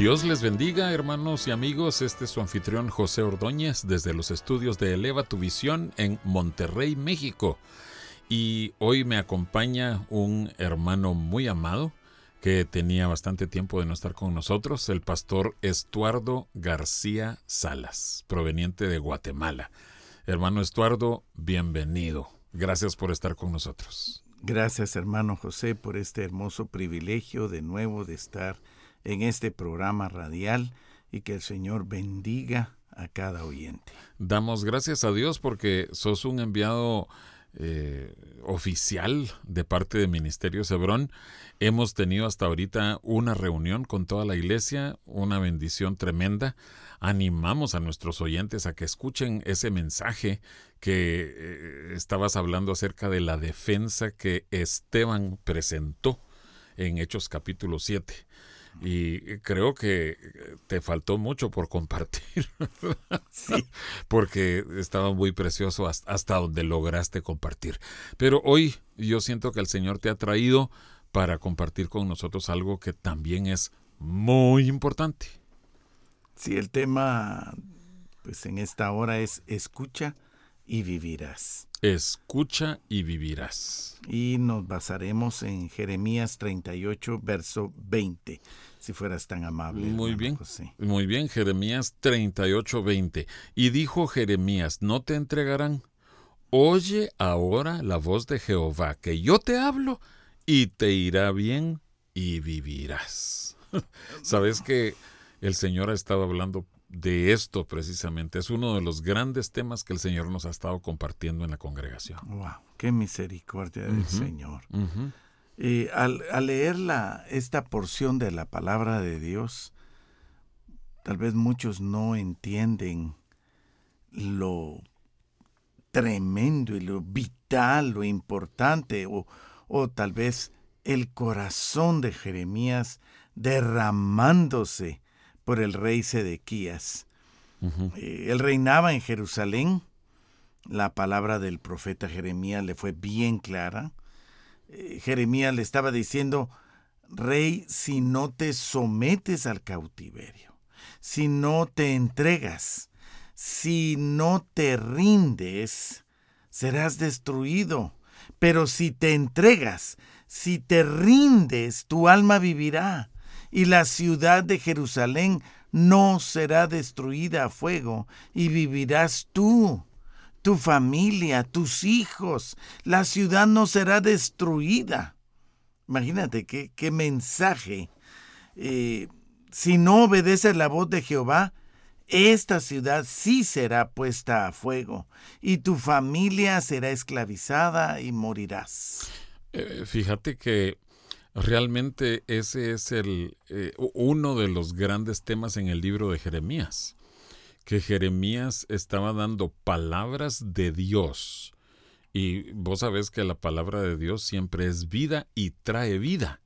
Dios les bendiga, hermanos y amigos. Este es su anfitrión José Ordóñez desde los estudios de Eleva tu Visión en Monterrey, México. Y hoy me acompaña un hermano muy amado que tenía bastante tiempo de no estar con nosotros, el pastor Estuardo García Salas, proveniente de Guatemala. Hermano Estuardo, bienvenido. Gracias por estar con nosotros. Gracias, hermano José, por este hermoso privilegio de nuevo de estar en este programa radial y que el Señor bendiga a cada oyente. Damos gracias a Dios porque sos un enviado eh, oficial de parte de Ministerio Cebrón. Hemos tenido hasta ahorita una reunión con toda la iglesia, una bendición tremenda. Animamos a nuestros oyentes a que escuchen ese mensaje que eh, estabas hablando acerca de la defensa que Esteban presentó en Hechos capítulo 7 y creo que te faltó mucho por compartir. sí. Porque estaba muy precioso hasta donde lograste compartir. Pero hoy yo siento que el Señor te ha traído para compartir con nosotros algo que también es muy importante. Sí, el tema pues en esta hora es escucha y vivirás. Escucha y vivirás. Y nos basaremos en Jeremías 38, verso 20, si fueras tan amable. Muy bien. Muy bien, Jeremías 38, 20. Y dijo Jeremías, no te entregarán. Oye ahora la voz de Jehová, que yo te hablo y te irá bien y vivirás. Sabes que el Señor ha estado hablando de esto precisamente. Es uno de los grandes temas que el Señor nos ha estado compartiendo en la congregación. ¡Wow! ¡Qué misericordia del Señor! y al, leer esta porción de la palabra de Dios, tal vez muchos no entienden lo tremendo y lo vital, lo importante, o, o tal vez el corazón de Jeremías derramándose por el rey Sedequías. Eh, él reinaba en Jerusalén. La palabra del profeta Jeremías le fue bien clara. Eh, Jeremías le estaba diciendo, Rey, si no te sometes al cautiverio, si no te entregas, si no te rindes, serás destruido. Pero si te entregas, si te rindes, tu alma vivirá y la ciudad de Jerusalén no será destruida a fuego, y vivirás tú, tu familia, tus hijos. La ciudad no será destruida. Imagínate qué, mensaje. Eh, si no obedeces la voz de Jehová, esta ciudad sí será puesta a fuego, y tu familia será esclavizada y morirás. Eh, fíjate que Realmente ese es el, eh, uno de los grandes temas en el libro de Jeremías, que Jeremías estaba dando palabras de Dios. Y vos sabés que la palabra de Dios siempre es vida y trae vida.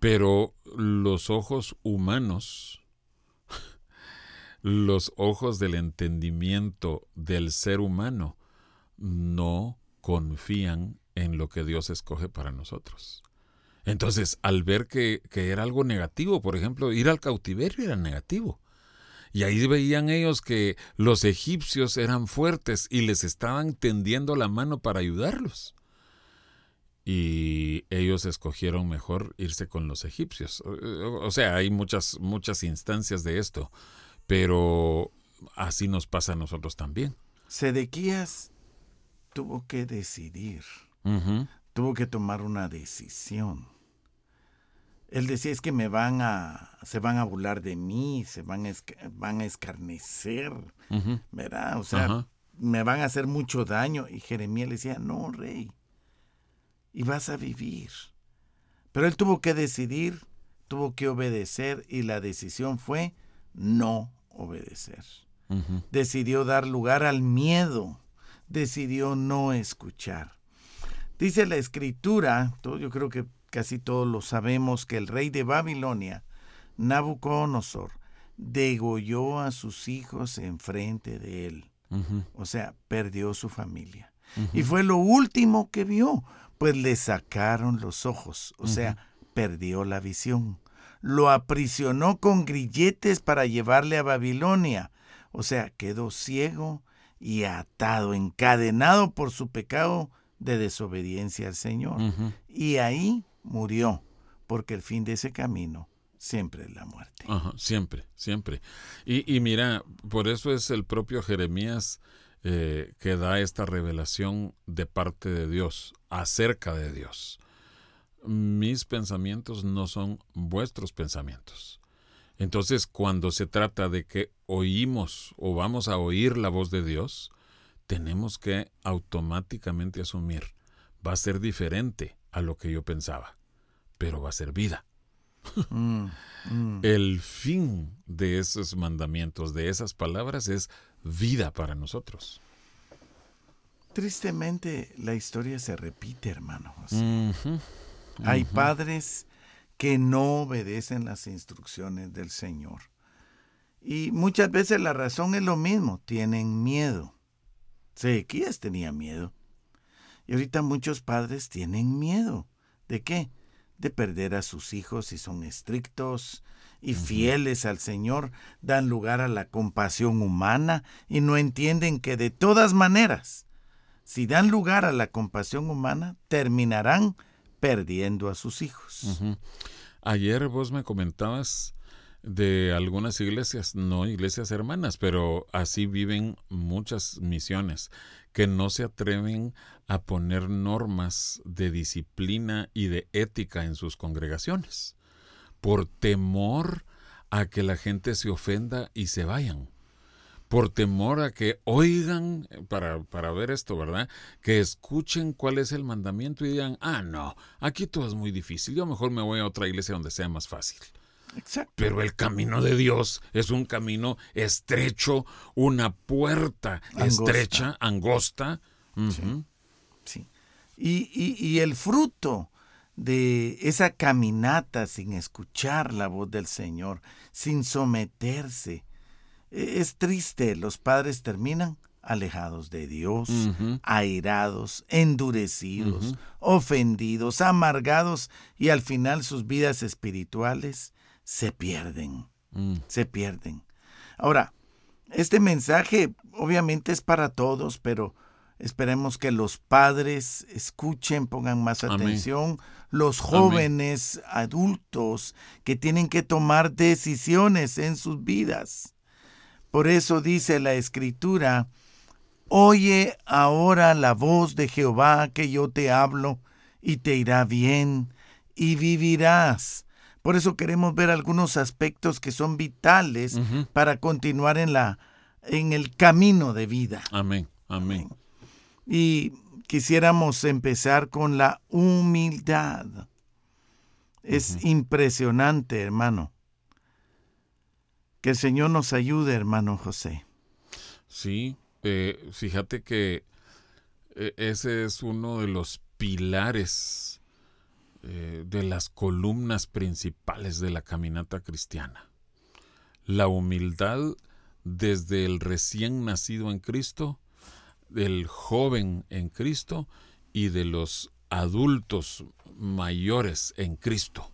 Pero los ojos humanos, los ojos del entendimiento del ser humano, no confían en lo que Dios escoge para nosotros. Entonces, al ver que, era algo negativo, por ejemplo, ir al cautiverio era negativo. Y ahí veían ellos que los egipcios eran fuertes y les estaban tendiendo la mano para ayudarlos. Y ellos escogieron mejor irse con los egipcios. O sea, hay muchas, muchas instancias de esto, pero así nos pasa a nosotros también. Sedequías tuvo que decidir, tuvo que tomar una decisión él decía es que me van a, se van a burlar de mí, se van a, van a escarnecer, ¿verdad? O sea, me van a hacer mucho daño. Y Jeremías le decía, no, rey, y vas a vivir. Pero él tuvo que decidir, tuvo que obedecer y la decisión fue no obedecer. Decidió dar lugar al miedo, decidió no escuchar. Dice la escritura, yo creo que casi todos lo sabemos, que el rey de Babilonia, Nabucodonosor, degolló a sus hijos enfrente de él. O sea, perdió su familia. Y fue lo último que vio, pues le sacaron los ojos, o sea, perdió la visión. Lo aprisionó con grilletes para llevarle a Babilonia, o sea, quedó ciego y atado, encadenado por su pecado de desobediencia al Señor. Y ahí murió, porque el fin de ese camino siempre es la muerte. siempre, siempre. Y, mira, por eso es el propio Jeremías eh, que da esta revelación de parte de Dios, acerca de Dios. Mis pensamientos no son vuestros pensamientos. Entonces, cuando se trata de que oímos o vamos a oír la voz de Dios, tenemos que automáticamente asumir, va a ser diferente a lo que yo pensaba, pero va a ser vida. Mm, mm. El fin de esos mandamientos, de esas palabras, es vida para nosotros. Tristemente, la historia se repite, hermano. Hay padres que no obedecen las instrucciones del Señor. Y muchas veces la razón es lo mismo, tienen miedo. Sequías tenía miedo. Y ahorita muchos padres tienen miedo. ¿De qué? De perder a sus hijos si son estrictos y fieles al Señor, dan lugar a la compasión humana y no entienden que de todas maneras, si dan lugar a la compasión humana, terminarán perdiendo a sus hijos. Ayer vos me comentabas de algunas iglesias, no iglesias hermanas, pero así viven muchas misiones que no se atreven a poner normas de disciplina y de ética en sus congregaciones, por temor a que la gente se ofenda y se vayan por temor a que oigan, eh, para, para, ver esto, ¿verdad? Que escuchen cuál es el mandamiento y digan, ah, no, aquí todo es muy difícil, yo mejor me voy a otra iglesia donde sea más fácil. Exacto. Pero el camino de Dios es un camino estrecho, una puerta estrecha, angosta. Sí. Y, y, y el fruto de esa caminata sin escuchar la voz del Señor, sin someterse, e-, es triste, los padres terminan alejados de Dios, airados, endurecidos, ofendidos, amargados y al final sus vidas espirituales se pierden, mm. se pierden. Ahora, este mensaje obviamente es para todos, pero esperemos que los padres escuchen, pongan más atención, los jóvenes adultos que tienen que tomar decisiones en sus vidas. Por eso dice la escritura, Oye ahora la voz de Jehová que yo te hablo, y te irá bien, y vivirás. Por eso queremos ver algunos aspectos que son vitales para continuar en la en el camino de vida. Amén. Amén. Y quisiéramos empezar con la humildad. Es impresionante, hermano. Que el Señor nos ayude, hermano José. Sí, eh, fíjate que eh, ese es uno de los pilares eh, de las columnas principales de la caminata cristiana. La humildad desde el recién nacido en Cristo, del joven en Cristo y de los adultos mayores en Cristo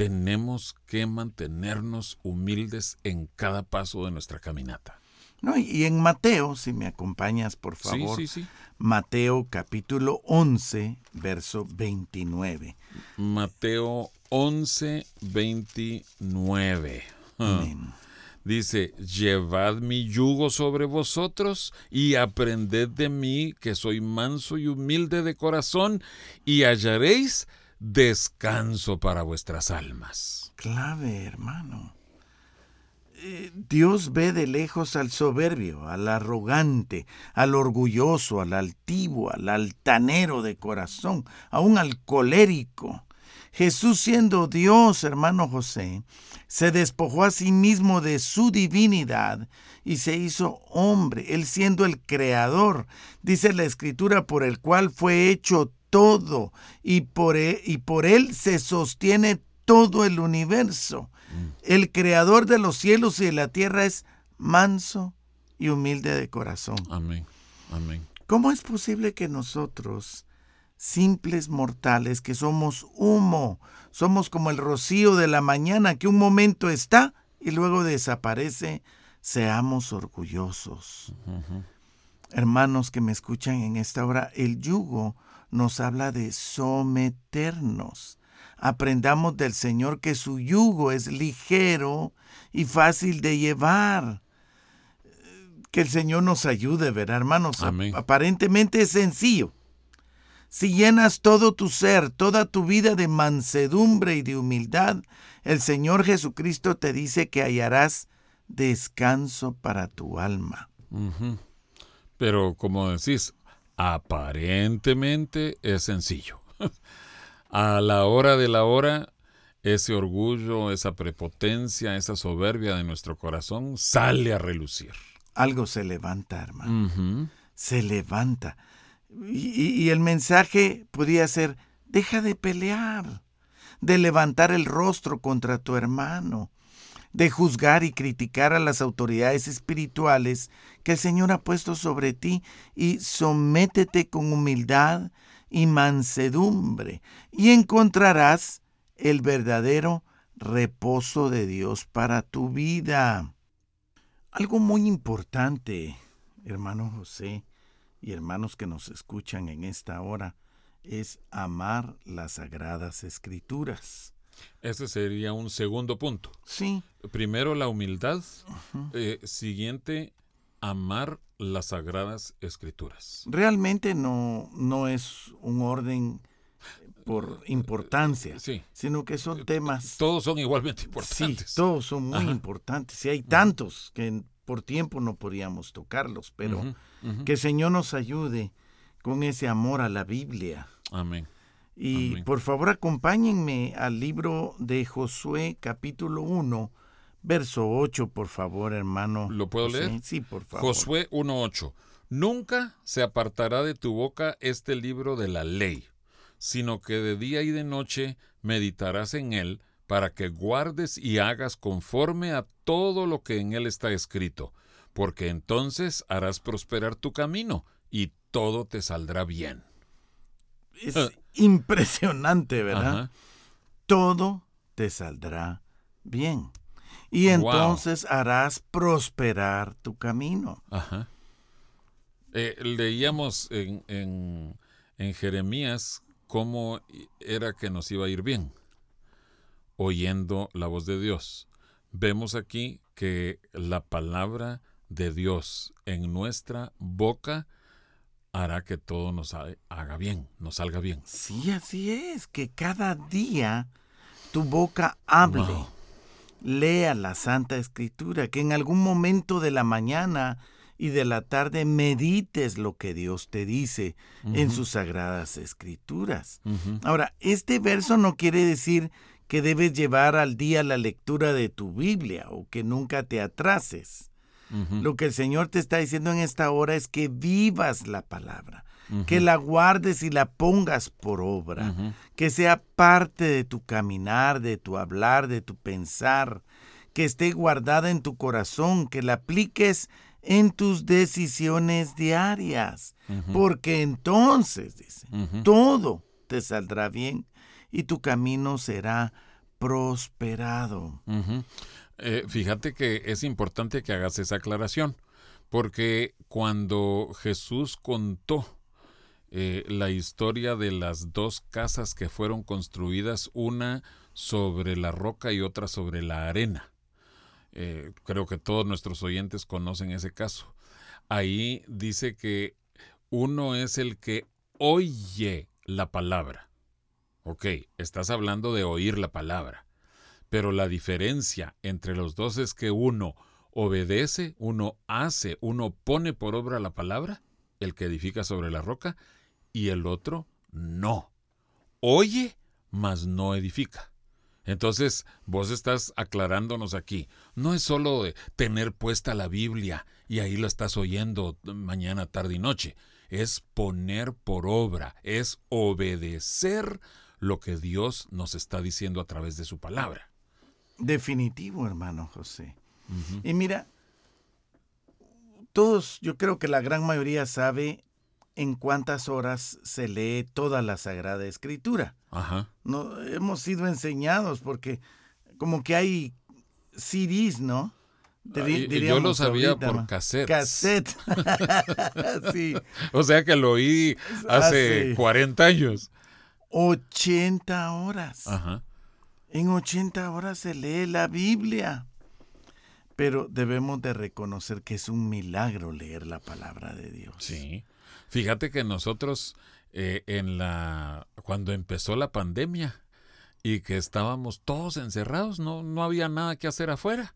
tenemos que mantenernos humildes en cada paso de nuestra caminata. No, y en Mateo, si me acompañas, por favor. Mateo capítulo 11, verso 29. Mateo 11, 29. Ah. Dice, llevad mi yugo sobre vosotros y aprended de mí, que soy manso y humilde de corazón, y hallaréis descanso para vuestras almas. Clave, hermano. Dios ve de lejos al soberbio, al arrogante, al orgulloso, al altivo, al altanero de corazón, aún al colérico. Jesús siendo Dios, hermano José, se despojó a sí mismo de su divinidad y se hizo hombre, él siendo el creador, dice la escritura, por el cual fue hecho todo y por él, e, y por él se sostiene todo el universo. Mm. El creador de los cielos y de la tierra es manso y humilde de corazón. Amén. Amén. ¿Cómo es posible que nosotros, simples mortales, que somos humo, somos como el rocío de la mañana que un momento está y luego desaparece, seamos orgullosos? Hermanos que me escuchan en esta hora, el yugo nos habla de someternos. Aprendamos del Señor que su yugo es ligero y fácil de llevar. Que el Señor nos ayude, ¿verdad, hermanos? Aparentemente es sencillo. Si llenas todo tu ser, toda tu vida de mansedumbre y de humildad, el Señor Jesucristo te dice que hallarás descanso para tu alma. Pero como decís, aparentemente es sencillo. A la hora de la hora, ese orgullo, esa prepotencia, esa soberbia de nuestro corazón sale a relucir. Algo se levanta, hermano. Se levanta. Y, y el mensaje podría ser, deja de pelear, de levantar el rostro contra tu hermano, de juzgar y criticar a las autoridades espirituales que el Señor ha puesto sobre ti y sométete con humildad y mansedumbre y encontrarás el verdadero reposo de Dios para tu vida. Algo muy importante, hermano José y hermanos que nos escuchan en esta hora, es amar las sagradas escrituras. Ese sería un segundo punto. Sí. Primero la humildad. Eh, siguiente, amar las sagradas escrituras. Realmente no, no es un orden por importancia, sí. sino que son temas... Todos son igualmente importantes. Sí, todos son muy importantes. Y hay tantos que por tiempo no podíamos tocarlos, pero que el Señor nos ayude con ese amor a la Biblia. Amén. Y por favor acompáñenme al libro de Josué capítulo 1, verso 8, por favor, hermano. ¿Lo puedo leer? Sí, por favor. Josué 1.8. Nunca se apartará de tu boca este libro de la ley, sino que de día y de noche meditarás en él para que guardes y hagas conforme a todo lo que en él está escrito, porque entonces harás prosperar tu camino y todo te saldrá bien es impresionante, ¿verdad? Todo te saldrá bien. Y entonces harás prosperar tu camino. Ajá. Eh, leíamos en, en, en Jeremías cómo era que nos iba a ir bien, oyendo la voz de Dios. Vemos aquí que la palabra de Dios en nuestra boca hará que todo nos haga bien, nos salga bien. Sí, así es, que cada día tu boca hable. Lea la Santa Escritura, que en algún momento de la mañana y de la tarde medites lo que Dios te dice en sus sagradas escrituras. Ahora, este verso no quiere decir que debes llevar al día la lectura de tu Biblia o que nunca te atrases. Lo que el Señor te está diciendo en esta hora es que vivas la palabra, que la guardes y la pongas por obra, que sea parte de tu caminar, de tu hablar, de tu pensar, que esté guardada en tu corazón, que la apliques en tus decisiones diarias, porque entonces, dice, todo te saldrá bien y tu camino será prosperado. Eh, fíjate que es importante que hagas esa aclaración, porque cuando Jesús contó eh, la historia de las dos casas que fueron construidas, una sobre la roca y otra sobre la arena, eh, creo que todos nuestros oyentes conocen ese caso. Ahí dice que uno es el que oye la palabra. Ok, estás hablando de oír la palabra. Pero la diferencia entre los dos es que uno obedece, uno hace, uno pone por obra la palabra, el que edifica sobre la roca, y el otro no. Oye, mas no edifica. Entonces, vos estás aclarándonos aquí. No es solo tener puesta la Biblia y ahí la estás oyendo mañana, tarde y noche. Es poner por obra, es obedecer lo que Dios nos está diciendo a través de su palabra. Definitivo, hermano José. Y mira, todos, yo creo que la gran mayoría sabe en cuántas horas se lee toda la Sagrada Escritura. Ajá. No, hemos sido enseñados porque como que hay CDs, ¿no? yo lo sabía por cassette. Cassette. sí. O sea que lo oí hace 40 años. 80 horas. Ajá. En 80 horas se lee la Biblia. Pero debemos de reconocer que es un milagro leer la palabra de Dios. Sí. Fíjate que nosotros eh, en la cuando empezó la pandemia y que estábamos todos encerrados, no, no había nada que hacer afuera.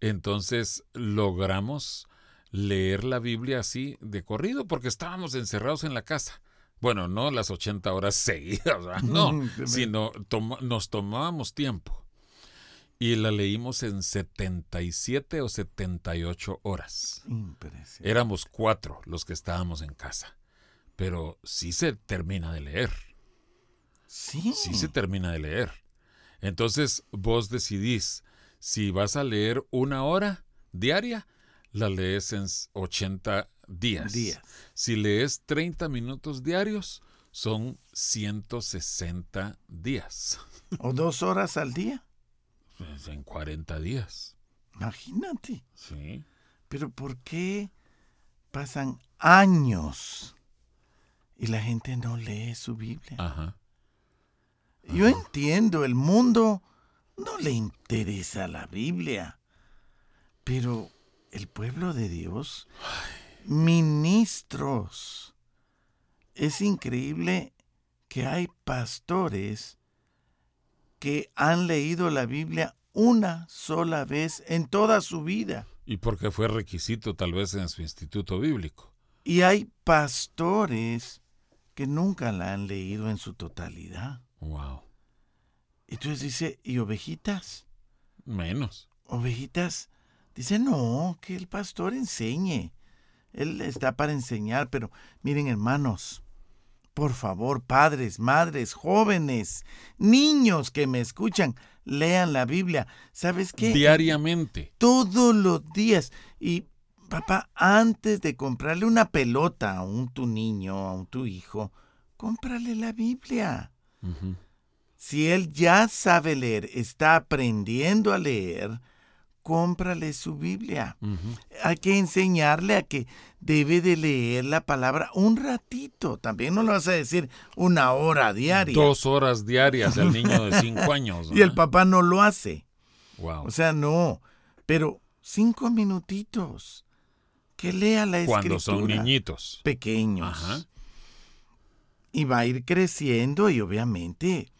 Entonces logramos leer la Biblia así de corrido porque estábamos encerrados en la casa. Bueno, no las 80 horas seguidas, no, sino nos tomábamos tiempo y la leímos en 77 o 78 horas. Éramos cuatro los que estábamos en casa, pero sí se termina de leer. Sí. Sí se termina de leer. Entonces vos decidís si vas a leer una hora diaria, la lees en 80 días. días. Si lees 30 minutos diarios, son 160 días. ¿O dos horas al día? Pues, en 40 días. Imagínate. Sí. Pero ¿por qué pasan años y la gente no lee su Biblia? Ajá. Yo entiendo, el mundo no le interesa la Biblia, pero el pueblo de Dios, ministros, es increíble que hay pastores que han leído la Biblia una sola vez en toda su vida. Y porque fue requisito tal vez en su instituto bíblico. Y hay pastores que nunca la han leído en su totalidad. Wow. Entonces dice, ¿y ovejitas? Menos. Ovejitas, dice, no, que el pastor enseñe. Él está para enseñar, pero miren hermanos, por favor, padres, madres, jóvenes, niños que me escuchan, lean la Biblia. ¿Sabes qué? Diariamente. Todos los días. Y papá, antes de comprarle una pelota a un tu niño, a un tu hijo, cómprale la Biblia. Si él ya sabe leer, está aprendiendo a leer, cómprale su Biblia. Hay que enseñarle a que debe de leer la palabra un ratito. También no lo vas a decir una hora diaria. Dos horas diarias al niño de cinco años. y el papá no lo hace. Wow. O sea, no. Pero cinco minutitos. Que lea la escritura. Cuando son niñitos. Pequeños. Y va a ir creciendo y obviamente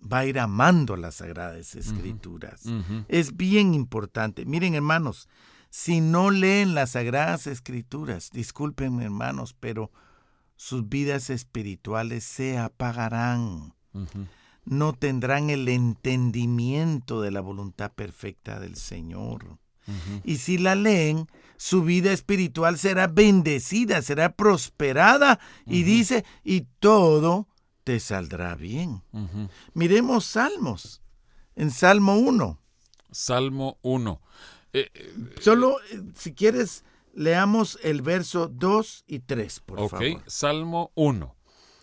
va a ir amando las sagradas escrituras. Es bien importante. Miren, hermanos, si no leen las sagradas escrituras, disculpen hermanos, pero sus vidas espirituales se apagarán. No tendrán el entendimiento de la voluntad perfecta del Señor. Y si la leen, su vida espiritual será bendecida, será prosperada. Y dice, y todo te saldrá bien. Miremos Salmos. En Salmo 1. Salmo 1. Eh, eh, Solo, eh, si quieres, leamos el verso 2 y 3, por favor. Ok, Salmo 1,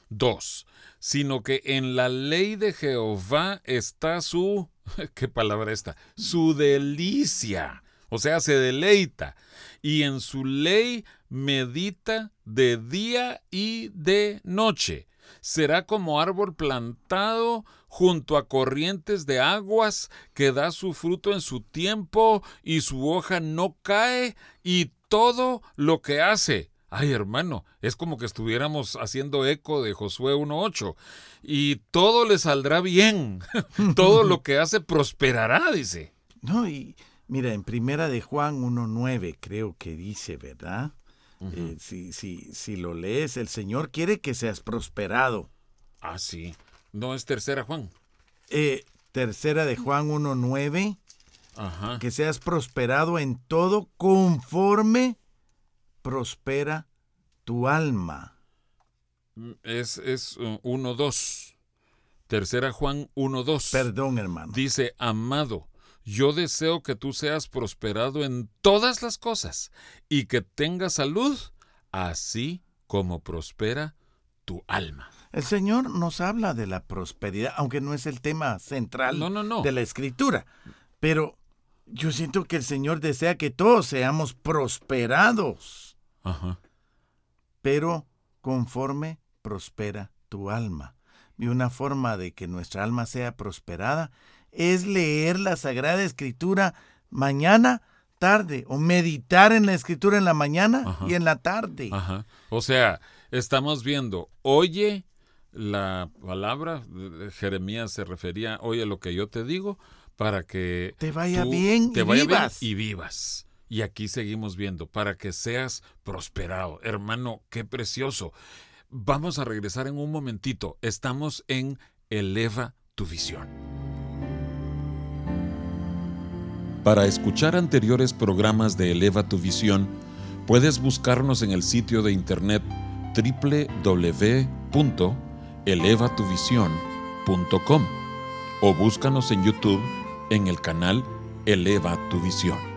2. Sino que en la ley de Jehová está su, ¿qué palabra está? Su delicia. O sea, se deleita. Y en su ley medita de día y de noche será como árbol plantado junto a corrientes de aguas, que da su fruto en su tiempo y su hoja no cae, y todo lo que hace. Ay, hermano, es como que estuviéramos haciendo eco de Josué 1.8. Y todo le saldrá bien. todo lo que hace prosperará, dice. No, y mira, en primera de Juan 1.9 creo que dice, ¿verdad? Eh, si, si, si lo lees, el Señor quiere que seas prosperado. Ah, sí. No es tercera Juan. Eh, tercera de Juan 1.9. Ajá. Que seas prosperado en todo conforme prospera tu alma. Mm, Es, es uh, 1.2. Tercera Juan 1.2. Perdón, hermano. Dice, amado, yo deseo que tú seas prosperado en todas las cosas y que tengas salud, así como prospera tu alma. El Señor nos habla de la prosperidad, aunque no es el tema central No, no, no. de la escritura. Pero yo siento que el Señor desea que todos seamos prosperados, Ajá. pero conforme prospera tu alma. Y una forma de que nuestra alma sea prosperada es leer la Sagrada Escritura mañana, tarde, o meditar en la Escritura en la mañana Ajá. y en la tarde. Ajá. O sea, estamos viendo, oye la palabra, eh, Jeremías se refería, oye lo que yo te digo, para que Te vaya tú bien te y vaya bien y vivas. Y aquí seguimos viendo, para que seas prosperado. Hermano, qué precioso. Vamos a regresar en un momentito. Estamos en Eleva tu visión. Para escuchar anteriores programas de Eleva tu visión, puedes buscarnos en el sitio de internet www.elevatuvision.com o búscanos en YouTube en el canal Eleva tu visión.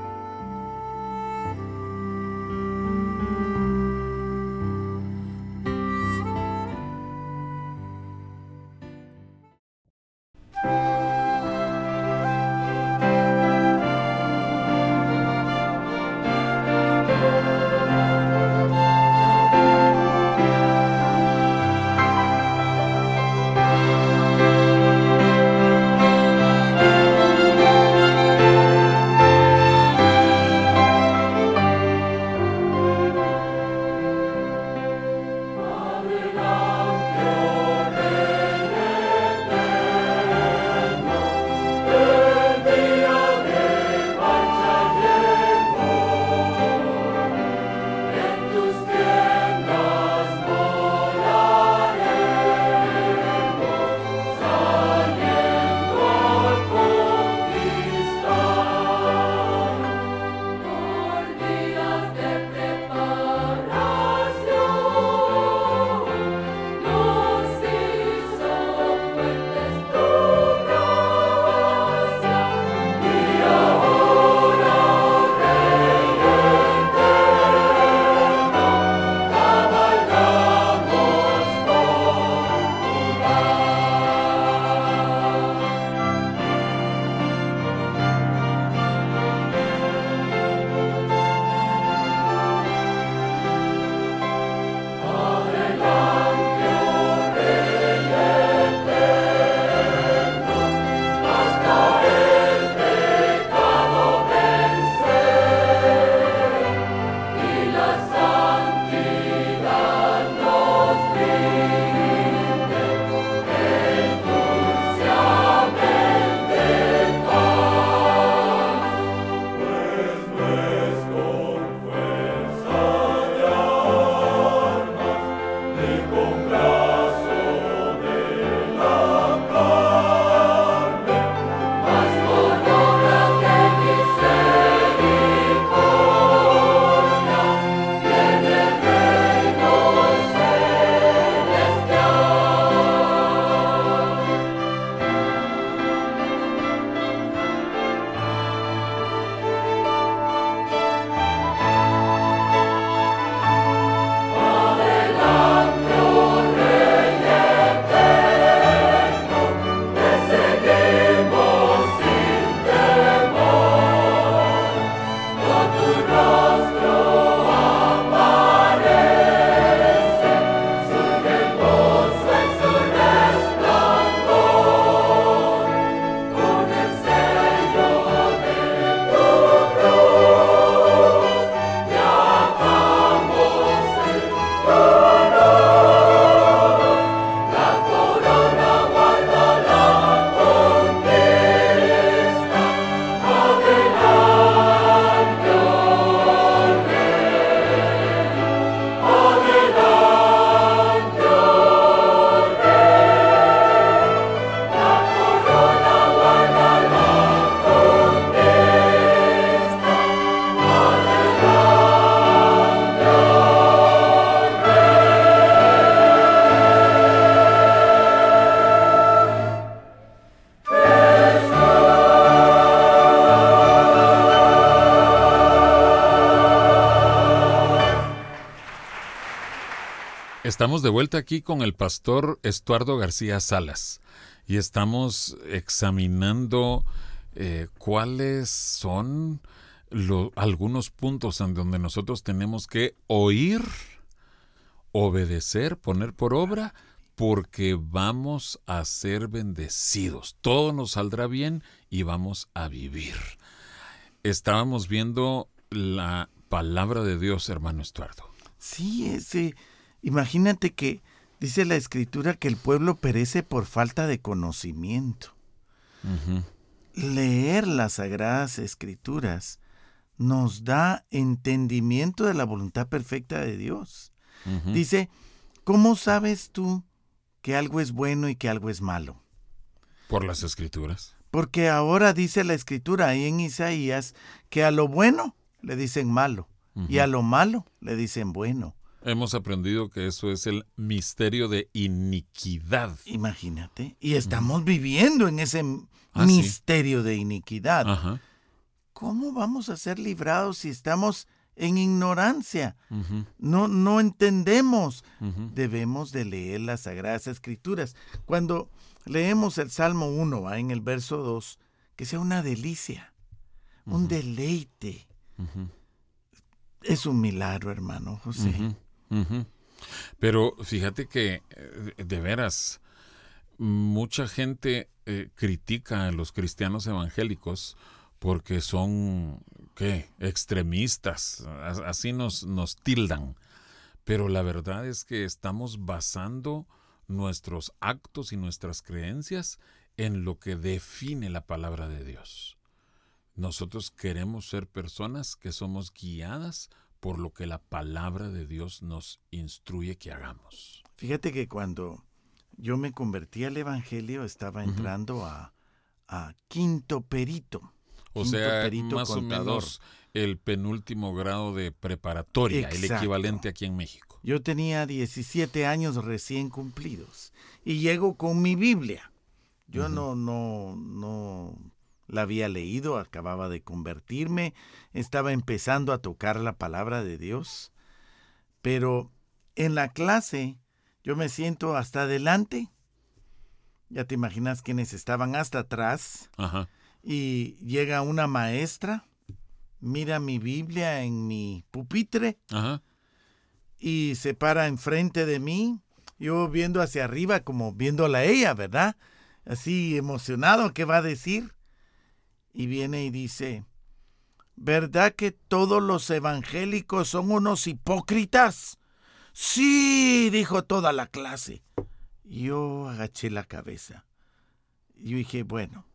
Estamos de vuelta aquí con el pastor Estuardo García Salas y estamos examinando eh, cuáles son algunos puntos en donde nosotros tenemos que oír, obedecer, poner por obra, porque vamos a ser bendecidos. Todo nos saldrá bien y vamos a vivir. Estábamos viendo la palabra de Dios, hermano Estuardo. Sí, ese, imagínate que dice la escritura que el pueblo perece por falta de conocimiento. Leer las sagradas escrituras nos da entendimiento de la voluntad perfecta de Dios. Dice, ¿cómo sabes tú que algo es bueno y que algo es malo? Por las escrituras. Porque ahora dice la escritura ahí en Isaías que a lo bueno le dicen malo y a lo malo le dicen bueno. Hemos aprendido que eso es el misterio de iniquidad. Imagínate. Y estamos viviendo en ese ah, misterio de iniquidad. ¿Cómo vamos a ser librados si estamos en ignorancia? no, no entendemos. Debemos de leer las Sagradas Escrituras. Cuando leemos el Salmo 1, en el verso 2, que sea una delicia, un deleite. Es un milagro, hermano José. Pero fíjate que, eh, de veras, mucha gente eh, critica a los cristianos evangélicos porque son, ¿qué? Extremistas, así nos, nos tildan. Pero la verdad es que estamos basando nuestros actos y nuestras creencias en lo que define la palabra de Dios. Nosotros queremos ser personas que somos guiadas por lo que la palabra de Dios nos instruye que hagamos. Fíjate que cuando yo me convertí al Evangelio estaba entrando a, quinto perito. O sea, más o menos el penúltimo grado de preparatoria, el equivalente aquí en México. Yo tenía 17 años recién cumplidos y llego con mi Biblia. Yo no, no, no la había leído, acababa de convertirme, estaba empezando a tocar la palabra de Dios, pero en la clase yo me siento hasta adelante, ya te imaginas quienes estaban hasta atrás, y llega una maestra, mira mi Biblia en mi pupitre, y se para enfrente de mí, yo viendo hacia arriba como viéndola a ella, ¿verdad? Así emocionado, ¿qué va a decir? Y viene y dice, ¿verdad que todos los evangélicos son unos hipócritas? Sí, dijo toda la clase. Yo agaché la cabeza. Yo dije, bueno,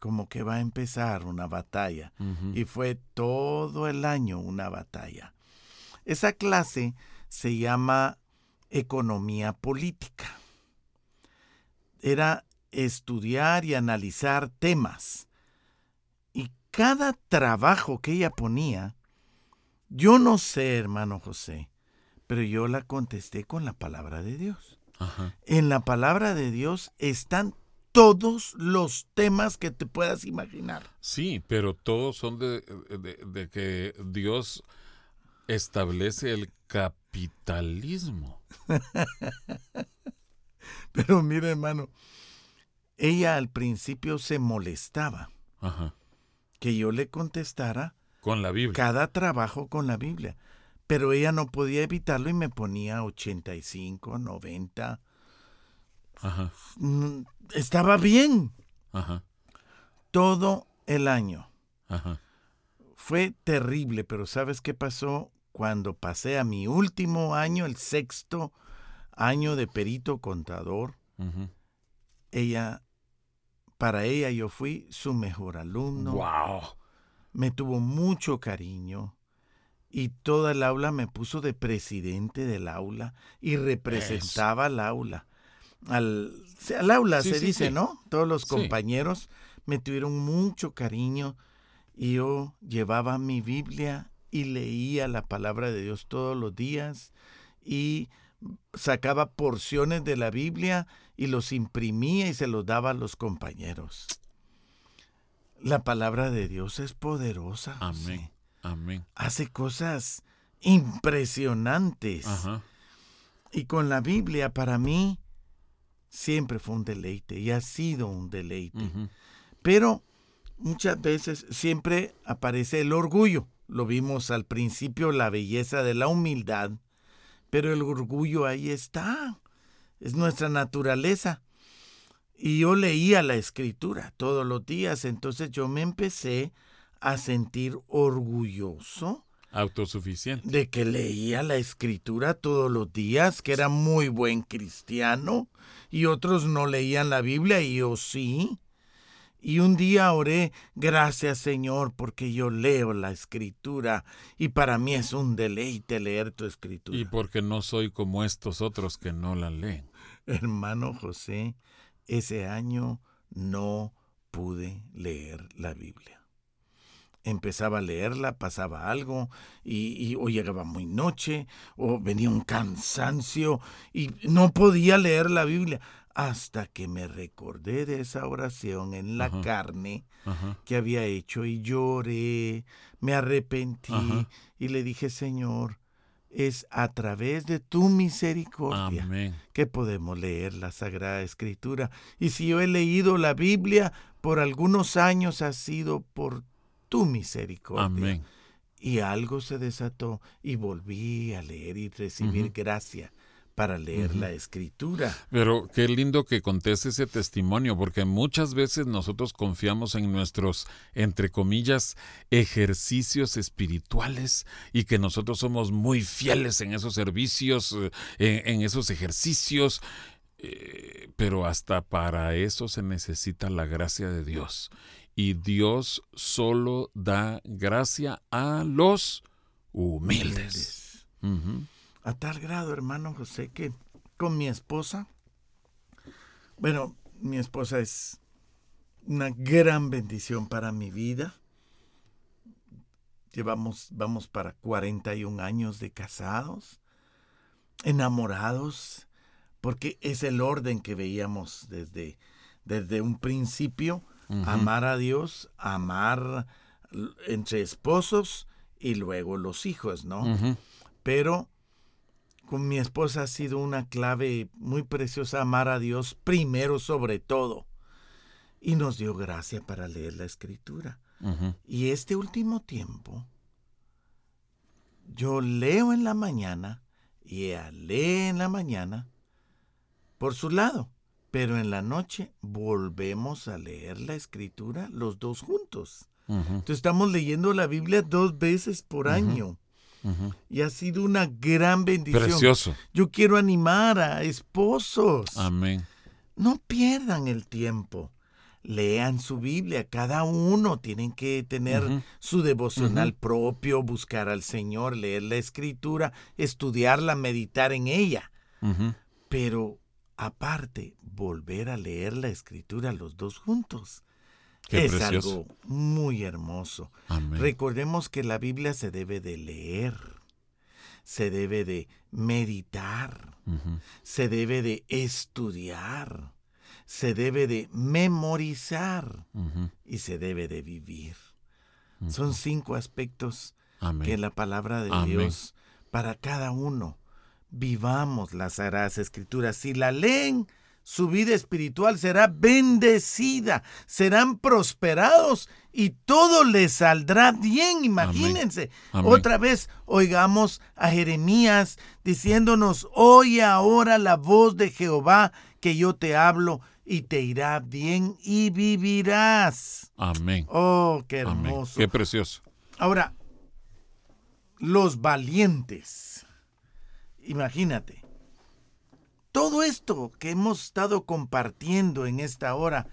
como que va a empezar una batalla. Y fue todo el año una batalla. Esa clase se llama economía política. Era estudiar y analizar temas cada trabajo que ella ponía, yo no sé, hermano José, pero yo la contesté con la palabra de Dios. En la palabra de Dios están todos los temas que te puedas imaginar. Sí, pero todos son de, de que Dios establece el capitalismo. pero mira, hermano, ella al principio se molestaba. Ajá que yo le contestara con la Biblia. Cada trabajo con la Biblia. Pero ella no podía evitarlo y me ponía 85, 90. Ajá. Mm, estaba bien. Ajá. Todo el año. Ajá. Fue terrible, pero ¿sabes qué pasó cuando pasé a mi último año, el sexto año de perito contador? Ella para ella yo fui su mejor alumno. ¡Wow! Me tuvo mucho cariño y toda el aula me puso de presidente del aula y representaba al aula. Al, al aula se dice, ¿no? Todos los compañeros me tuvieron mucho cariño y yo llevaba mi Biblia y leía la palabra de Dios todos los días y sacaba porciones de la Biblia y los imprimía y se los daba a los compañeros. La palabra de Dios es poderosa. Amén. Amén. Hace cosas impresionantes. Y con la Biblia para mí siempre fue un deleite y ha sido un deleite. Pero muchas veces siempre aparece el orgullo. Lo vimos al principio, la belleza de la humildad, pero el orgullo ahí está. Es nuestra naturaleza. Y yo leía la escritura todos los días, entonces yo me empecé a sentir orgulloso. Autosuficiente. De que leía la escritura todos los días, que era muy buen cristiano, y otros no leían la Biblia y yo sí. Y un día oré, gracias Señor, porque yo leo la escritura y para mí es un deleite leer tu escritura. Y porque no soy como estos otros que no la leen. Hermano José, ese año no pude leer la Biblia empezaba a leerla, pasaba algo, y, o llegaba muy noche, o venía un cansancio, y no podía leer la Biblia, hasta que me recordé de esa oración en la carne que había hecho, y lloré, me arrepentí, y le dije, Señor, es a través de tu misericordia que podemos leer la Sagrada Escritura. Y si yo he leído la Biblia por algunos años, ha sido por tu misericordia. Amén. Y algo se desató y volví a leer y recibir gracia para leer la escritura. Pero qué lindo que contes ese testimonio, porque muchas veces nosotros confiamos en nuestros, entre comillas, ejercicios espirituales y que nosotros somos muy fieles en esos servicios, eh, en, esos ejercicios. Eh, pero hasta para eso se necesita la gracia de Dios y Dios solo da gracia a los humildes. A tal grado, hermano José, que con mi esposa, bueno, mi esposa es una gran bendición para mi vida. Llevamos, vamos para 41 años de casados, enamorados, porque es el orden que veíamos desde, desde un principio amar a Dios, amar entre esposos y luego los hijos, ¿no? Pero con mi esposa ha sido una clave muy preciosa amar a Dios primero sobre todo. Y nos dio gracia para leer la escritura. Y este último tiempo, yo leo en la mañana y ella lee en la mañana por su lado. Pero en la noche volvemos a leer la escritura los dos juntos. Entonces estamos leyendo la Biblia dos veces por año. Y ha sido una gran bendición. Precioso. Yo quiero animar a esposos. Amén. No pierdan el tiempo. Lean su Biblia. Cada uno tiene que tener su devocional propio, buscar al Señor, leer la escritura, estudiarla, meditar en ella. Pero aparte, volver a leer la escritura los dos juntos. Es algo muy hermoso. Recordemos que la Biblia se debe de leer, se debe de meditar, se debe de estudiar, se debe de memorizar y se debe de vivir. Son cinco aspectos que la palabra de Dios para cada uno vivamos las Sagradas Escrituras. Si la leen, su vida espiritual será bendecida, serán prosperados y todo les saldrá bien. Imagínense. Otra vez oigamos a Jeremías diciéndonos, oye ahora la voz de Jehová que yo te hablo y te irá bien y vivirás. Amén. Oh, qué hermoso. Qué precioso. Ahora, los valientes Imagínate. Todo esto que hemos estado compartiendo en esta hora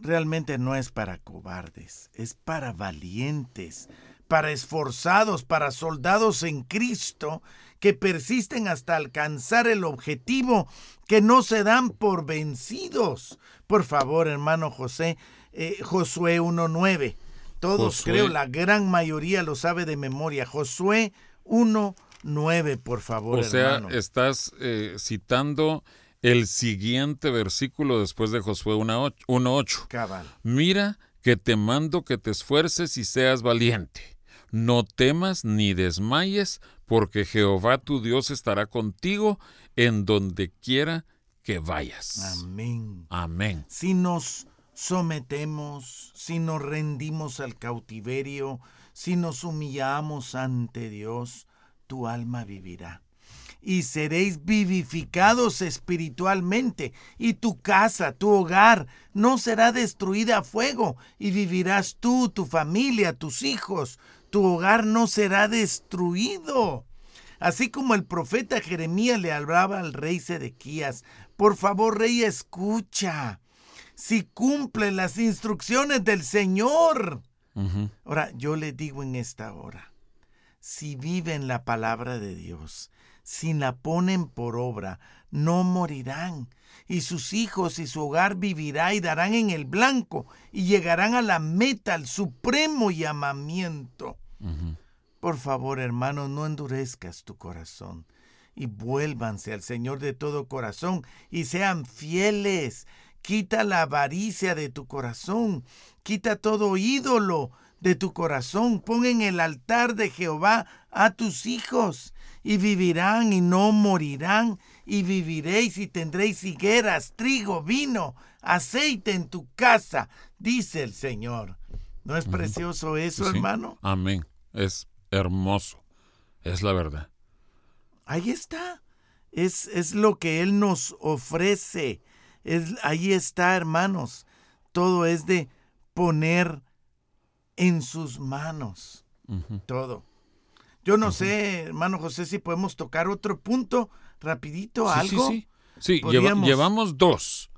realmente no es para cobardes, es para valientes, para esforzados, para soldados en Cristo que persisten hasta alcanzar el objetivo, que no se dan por vencidos. Por favor, hermano José, eh, Josué 1.9. Todos creo, la gran mayoría lo sabe de memoria. Josué 1.9. 9, por favor. O sea, estás eh, citando el siguiente versículo después de Josué 1.8. Cabal. Mira que te mando que te esfuerces y seas valiente, no temas ni desmayes, porque Jehová tu Dios estará contigo en donde quiera que vayas. Amén. Amén. Si nos sometemos, si nos rendimos al cautiverio, si nos humillamos ante Dios, tu alma vivirá. Y seréis vivificados espiritualmente, y tu casa, tu hogar, no será destruida a fuego, y vivirás tú, tu familia, tus hijos, tu hogar no será destruido. Así como el profeta Jeremías le hablaba al rey Sedequías, por favor, rey, escucha. Si cumple las instrucciones del Señor. Ahora, yo le digo en esta hora, si viven la palabra de Dios, si la ponen por obra, no morirán, y sus hijos y su hogar vivirá y darán en el blanco, y llegarán a la meta, al supremo llamamiento. Por favor, hermano, no endurezcas tu corazón, y vuélvanse al Señor de todo corazón, y sean fieles. Quita la avaricia de tu corazón, quita todo ídolo de tu corazón, pon en el altar de Jehová a tus hijos, y vivirán y no morirán, y viviréis y tendréis higueras, trigo, vino, aceite en tu casa, dice el Señor. ¿No es precioso eso, hermano? Amén. Es hermoso. Es la verdad. Ahí está. Es, es lo que Él nos ofrece. Es, ahí está, hermanos. Todo es de poner en sus manos. Todo. Yo no sé, hermano José, si podemos tocar otro punto rapidito, algo. Sí, sí, sí. llevamos dos.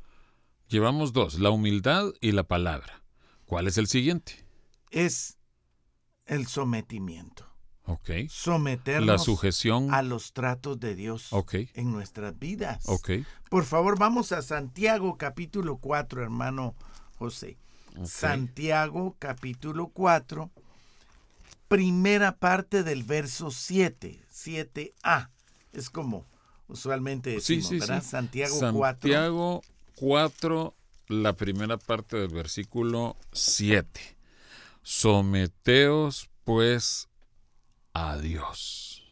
Llevamos dos, la humildad y la palabra. ¿Cuál es el siguiente? Es el sometimiento. Ok. Someternos la sujeción a los tratos de Dios okay. en nuestras vidas. Ok. Por favor, vamos a Santiago capítulo 4, hermano José. Santiago capítulo 4, primera parte del verso 7, 7a. Es como usualmente decimos, sí, sí, ¿verdad? Santiago 4. Santiago 4, la primera parte del versículo 7. Someteos pues a Dios.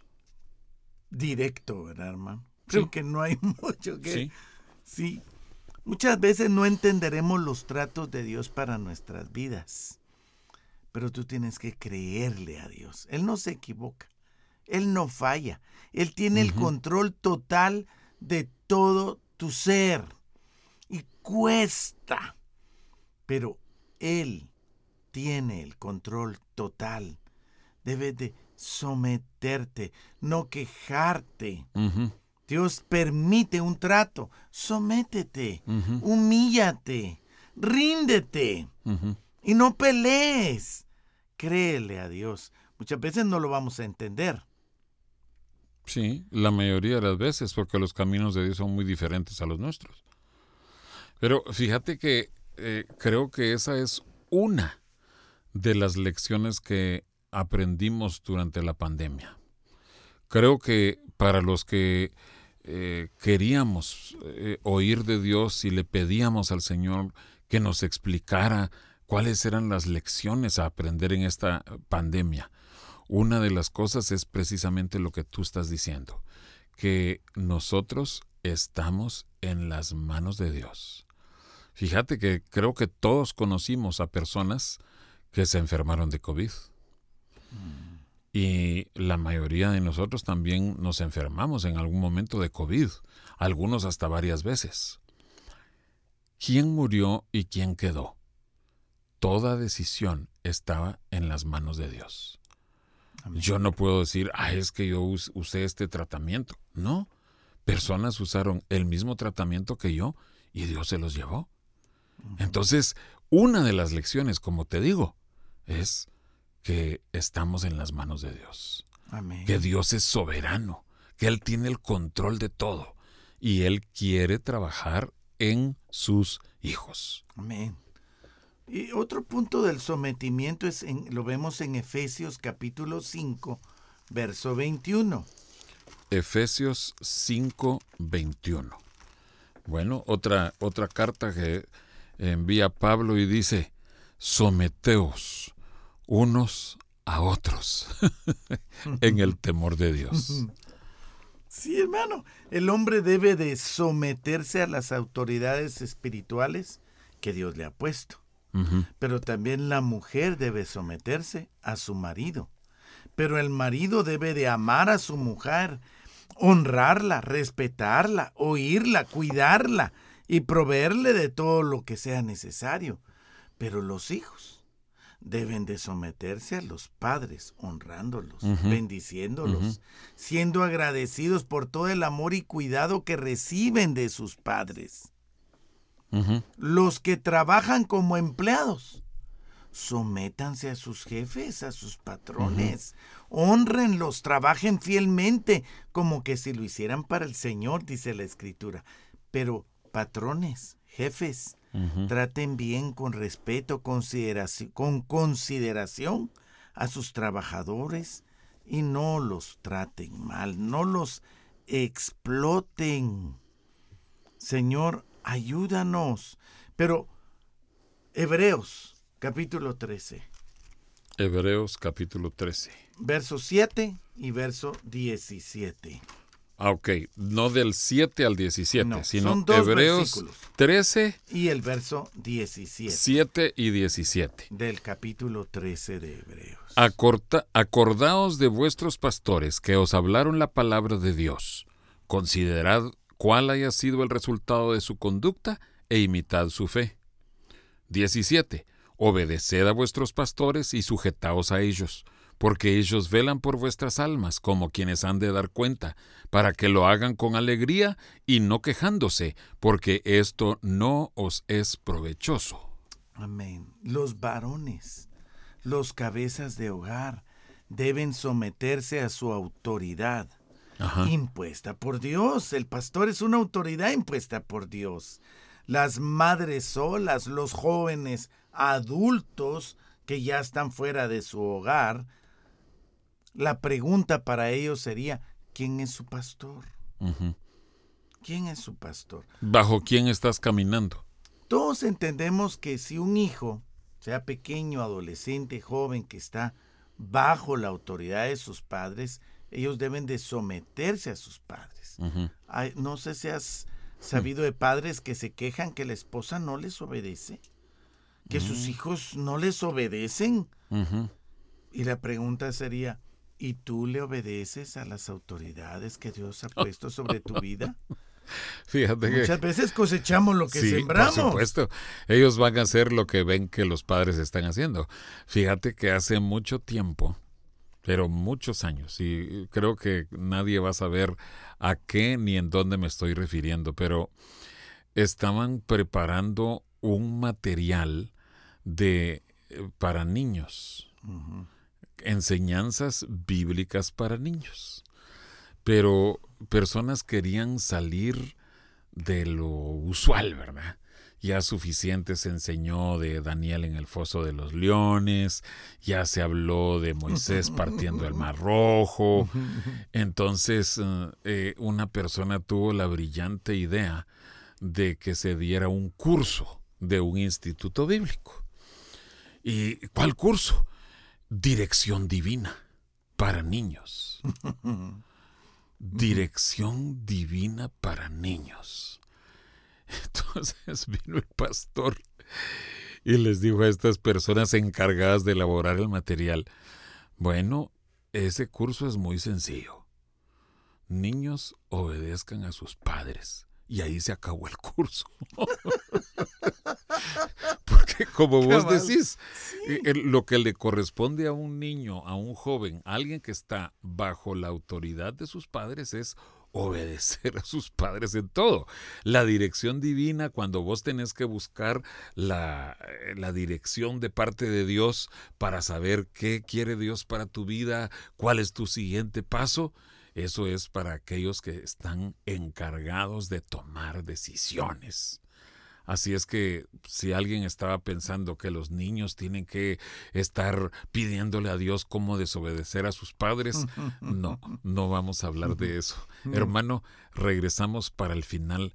Directo, ¿verdad, hermano? Creo que no hay mucho que... Sí. Muchas veces no entenderemos los tratos de Dios para nuestras vidas, pero tú tienes que creerle a Dios. Él no se equivoca, Él no falla, Él tiene el control total de todo tu ser. Y cuesta, pero Él tiene el control total. Debes de someterte, no quejarte. Dios permite un trato. Sométete, humíllate, ríndete y no pelees. Créele a Dios. Muchas veces no lo vamos a entender. Sí, la mayoría de las veces, porque los caminos de Dios son muy diferentes a los nuestros. Pero fíjate que eh, creo que esa es una de las lecciones que aprendimos durante la pandemia. Creo que para los que eh, queríamos eh, oír de Dios y le pedíamos al Señor que nos explicara cuáles eran las lecciones a aprender en esta pandemia, una de las cosas es precisamente lo que tú estás diciendo, que nosotros estamos en las manos de Dios. Fíjate que creo que todos conocimos a personas que se enfermaron de COVID. Y la mayoría de nosotros también nos enfermamos en algún momento de COVID, algunos hasta varias veces. ¿Quién murió y quién quedó? Toda decisión estaba en las manos de Dios. Yo no puedo decir, ah, es que yo usé este tratamiento. No, personas usaron el mismo tratamiento que yo y Dios se los llevó. Entonces, una de las lecciones, como te digo, es que estamos en las manos de Dios. Que Dios es soberano, que Él tiene el control de todo y Él quiere trabajar en sus hijos. Amén. Y otro punto del sometimiento es lo vemos en Efesios capítulo 5, verso 21. Efesios 5, 21. Bueno, otra, otra carta que envía Pablo y dice, someteos unos a otros en el temor de Dios. Sí, hermano, el hombre debe de someterse a las autoridades espirituales que Dios le ha puesto. Pero también la mujer debe someterse a su marido. Pero el marido debe de amar a su mujer, honrarla, respetarla, oírla, cuidarla y proveerle de todo lo que sea necesario. Pero los hijos deben de someterse a los padres, honrándolos, bendiciéndolos, siendo agradecidos por todo el amor y cuidado que reciben de sus padres. Los que trabajan como empleados, sométanse a sus jefes, a sus patrones, honrenlos, trabajen fielmente, como que si lo hicieran para el Señor, dice la Escritura. Pero patrones, jefes, traten bien, con respeto, consideración, con consideración a sus trabajadores y no los traten mal, no los exploten. Señor, ayúdanos. Pero Hebreos capítulo 13. Hebreos capítulo 13. Verso 7 y verso 17. Ah, ok. No del 7 al 17, sino Hebreos 13 y el verso 17. 7 y 17. Del capítulo 13 de Hebreos. acordaos de vuestros pastores que os hablaron la palabra de Dios. Considerad cuál haya sido el resultado de su conducta e imitad su fe. 17. Obedeced a vuestros pastores y sujetaos a ellos, porque ellos velan por vuestras almas como quienes han de dar cuenta, para que lo hagan con alegría y no quejándose, porque esto no os es provechoso. Amén. Los varones, los cabezas de hogar, deben someterse a su autoridad impuesta por Dios. El pastor es una autoridad impuesta por Dios. Las madres solas, los jóvenes adultos que ya están fuera de su hogar, la pregunta para ellos sería, ¿quién es su pastor? ¿Quién es su pastor? ¿Bajo quién estás caminando? Todos entendemos que si un hijo, sea pequeño, adolescente, joven, que está bajo la autoridad de sus padres, ellos deben de someterse a sus padres. no sé si has sabido de padres que se quejan que la esposa no les obedece, que sus mm. hijos no les obedecen. Y la pregunta sería, ¿y tú le obedeces a las autoridades que Dios ha puesto sobre tu vida? Fíjate que muchas veces cosechamos lo que sembramos. Por supuesto, ellos van a hacer lo que ven que los padres están haciendo. Fíjate que hace mucho tiempo pero muchos años y creo que nadie va a saber a qué ni en dónde me estoy refiriendo, pero estaban preparando un material de eh, para niños. Enseñanzas bíblicas para niños. Pero personas querían salir de lo usual, ¿verdad? ya suficiente se enseñó de Daniel en el foso de los leones, ya se habló de Moisés partiendo el mar rojo. Entonces eh, una persona tuvo la brillante idea de que se diera un curso de un instituto bíblico. ¿Y cuál curso? Dirección divina para niños. Dirección divina para niños. Entonces vino el pastor y les dijo a estas personas encargadas de elaborar el material, bueno, ese curso es muy sencillo. Niños obedezcan a sus padres. Y ahí se acabó el curso. Porque como vos decís, eh, lo que le corresponde a un niño, a un joven, a alguien que está bajo la autoridad de sus padres es obedecer a sus padres en todo. La dirección divina, cuando vos tenés que buscar la, eh, la, dirección de parte de Dios para saber qué quiere Dios para tu vida, cuál es tu siguiente paso, eso es para aquellos que están encargados de tomar decisiones. Así es que si alguien estaba pensando que los niños tienen que estar pidiéndole a Dios cómo desobedecer a sus padres, no, no vamos a hablar de eso. Hermano, regresamos para el final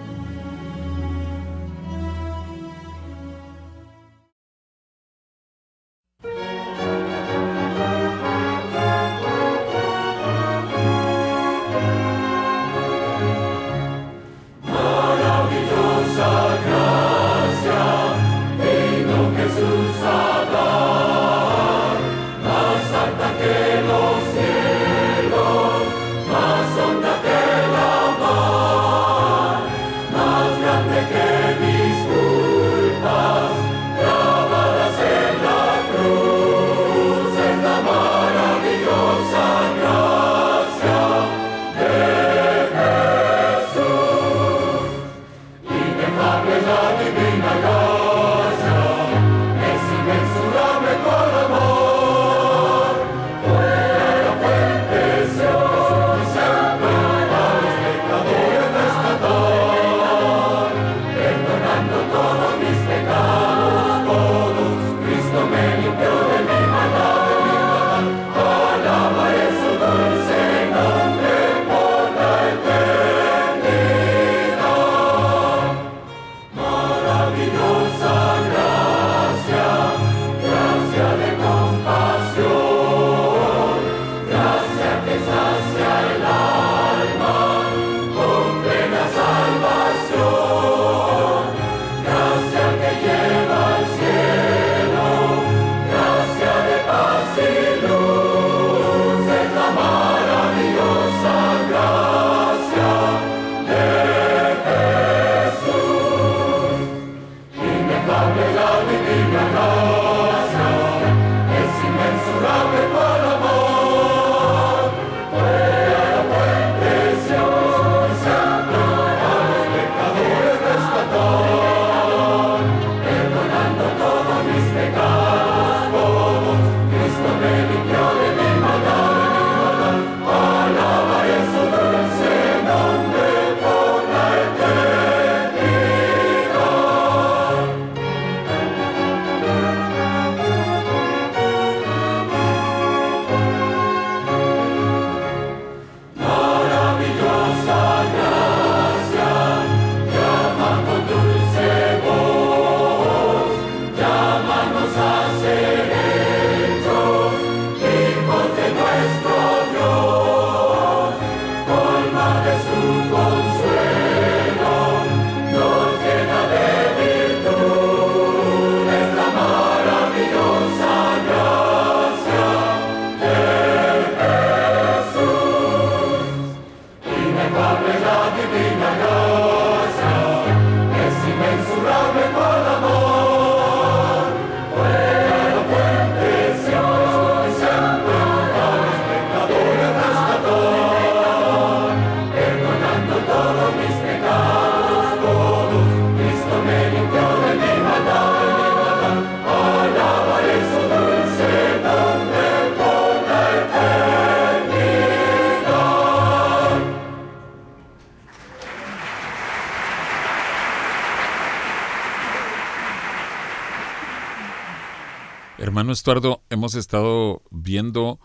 Estuardo, hemos estado viendo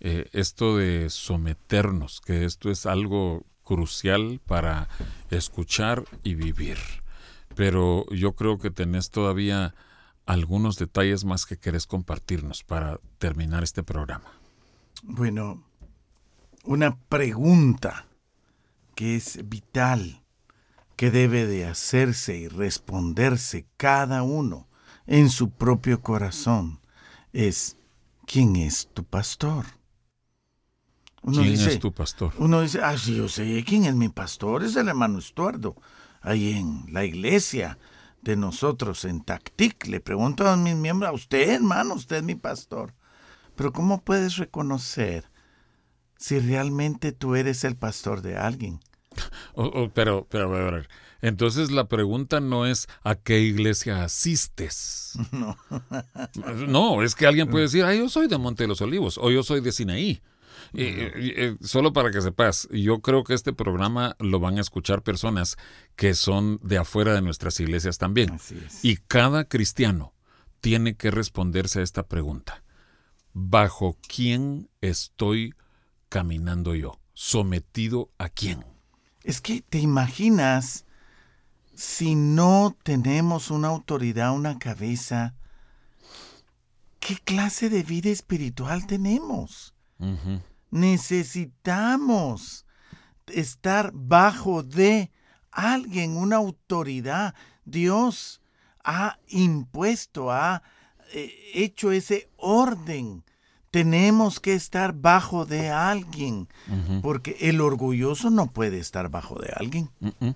eh, esto de someternos, que esto es algo crucial para escuchar y vivir. Pero yo creo que tenés todavía algunos detalles más que querés compartirnos para terminar este programa. Bueno, una pregunta que es vital, que debe de hacerse y responderse cada uno en su propio corazón es, ¿quién es tu pastor? ¿Quién es tu pastor? Uno dice, ah, sí, yo sé quién es mi pastor, es el hermano Estuardo, ahí en la iglesia de nosotros en Tactic. Le pregunto a mis miembros, a usted, hermano, usted es mi pastor. Pero ¿cómo puedes reconocer si realmente tú eres el pastor de alguien? pero, pero, a ver, entonces la pregunta no es a qué iglesia asistes. No. no, es que alguien puede decir, ah, yo soy de Monte de los Olivos o yo soy de Sinaí. solo para que sepas, yo creo que este programa lo van a escuchar personas que son de afuera de nuestras iglesias también. Y cada cristiano tiene que responderse a esta pregunta. ¿Bajo quién estoy caminando yo? ¿Sometido a quién? Es que te imaginas si no tenemos una autoridad, una cabeza, ¿qué clase de vida espiritual tenemos? Necesitamos estar bajo de alguien, una autoridad. Dios ha impuesto, ha eh, hecho ese orden. Tenemos que estar bajo de alguien, porque el orgulloso no puede estar bajo de alguien.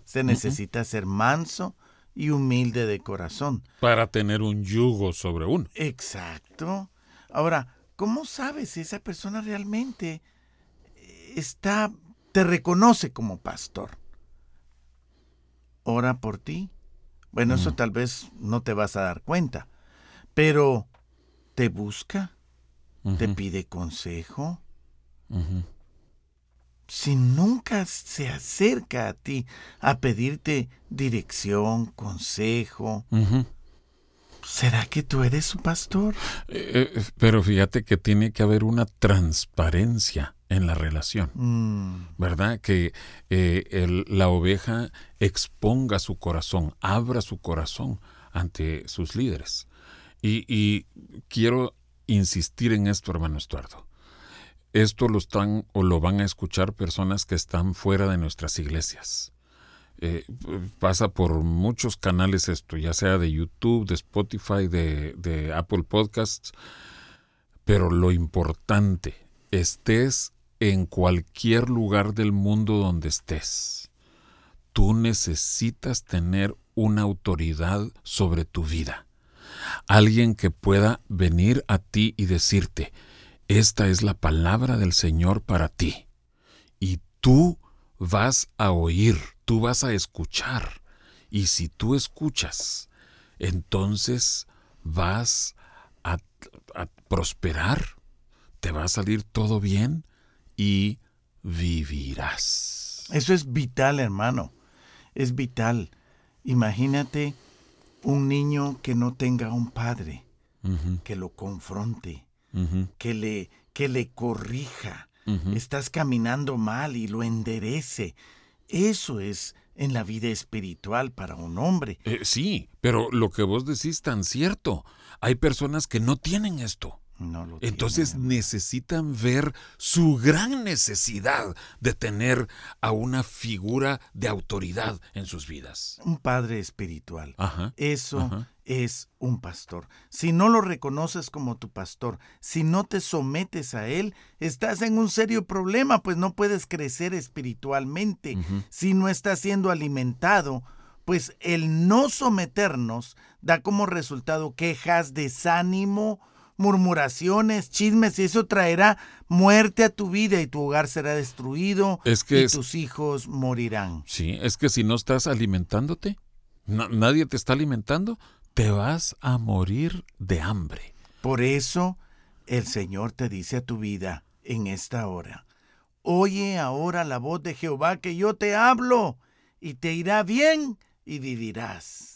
Se necesita ser manso y humilde de corazón. Para tener un yugo sobre uno. Exacto. Ahora, ¿cómo sabes si esa persona realmente está, te reconoce como pastor? Ora por ti. Bueno, eso tal vez no te vas a dar cuenta, pero te busca, te pide consejo. Si nunca se acerca a ti a pedirte dirección, consejo, ¿Será que tú eres su pastor? Eh, eh, pero fíjate que tiene que haber una transparencia en la relación, mm. ¿verdad? Que eh, la oveja exponga su corazón, abra su corazón ante sus líderes. Y, y quiero insistir en esto, hermano Estuardo. Esto lo están o lo van a escuchar personas que están fuera de nuestras iglesias. Eh, pasa por muchos canales esto, ya sea de YouTube, de Spotify, de, de Apple Podcasts, pero lo importante, estés en cualquier lugar del mundo donde estés, tú necesitas tener una autoridad sobre tu vida. Alguien que pueda venir a ti y decirte, esta es la palabra del Señor para ti. Y tú vas a oír tú vas a escuchar. Y si tú escuchas, entonces vas a, prosperar, te va a salir todo bien y vivirás. Eso es vital, hermano. Es vital. Imagínate un niño que no tenga un padre, que lo confronte, que, le, que le corrija. Estás caminando mal y lo enderece eso es en la vida espiritual para un hombre. Eh, sí, pero lo que vos decís tan cierto. Hay personas que no tienen esto. Entonces necesitan ver su gran necesidad de tener a una figura de autoridad en sus vidas. Un padre espiritual. Eso es un pastor. Si no lo reconoces como tu pastor, si no te sometes a él, estás en un serio problema, pues no puedes crecer espiritualmente. Si no estás siendo alimentado, pues el no someternos da como resultado quejas, desánimo, murmuraciones, chismes, y eso traerá muerte a tu vida y tu hogar será destruido y tus hijos morirán. Sí, es que si no estás alimentándote, nadie te está alimentando, te vas a morir de hambre. Por eso el Señor te dice a tu vida en esta hora, oye ahora la voz de Jehová que yo te hablo, y te irá bien y vivirás.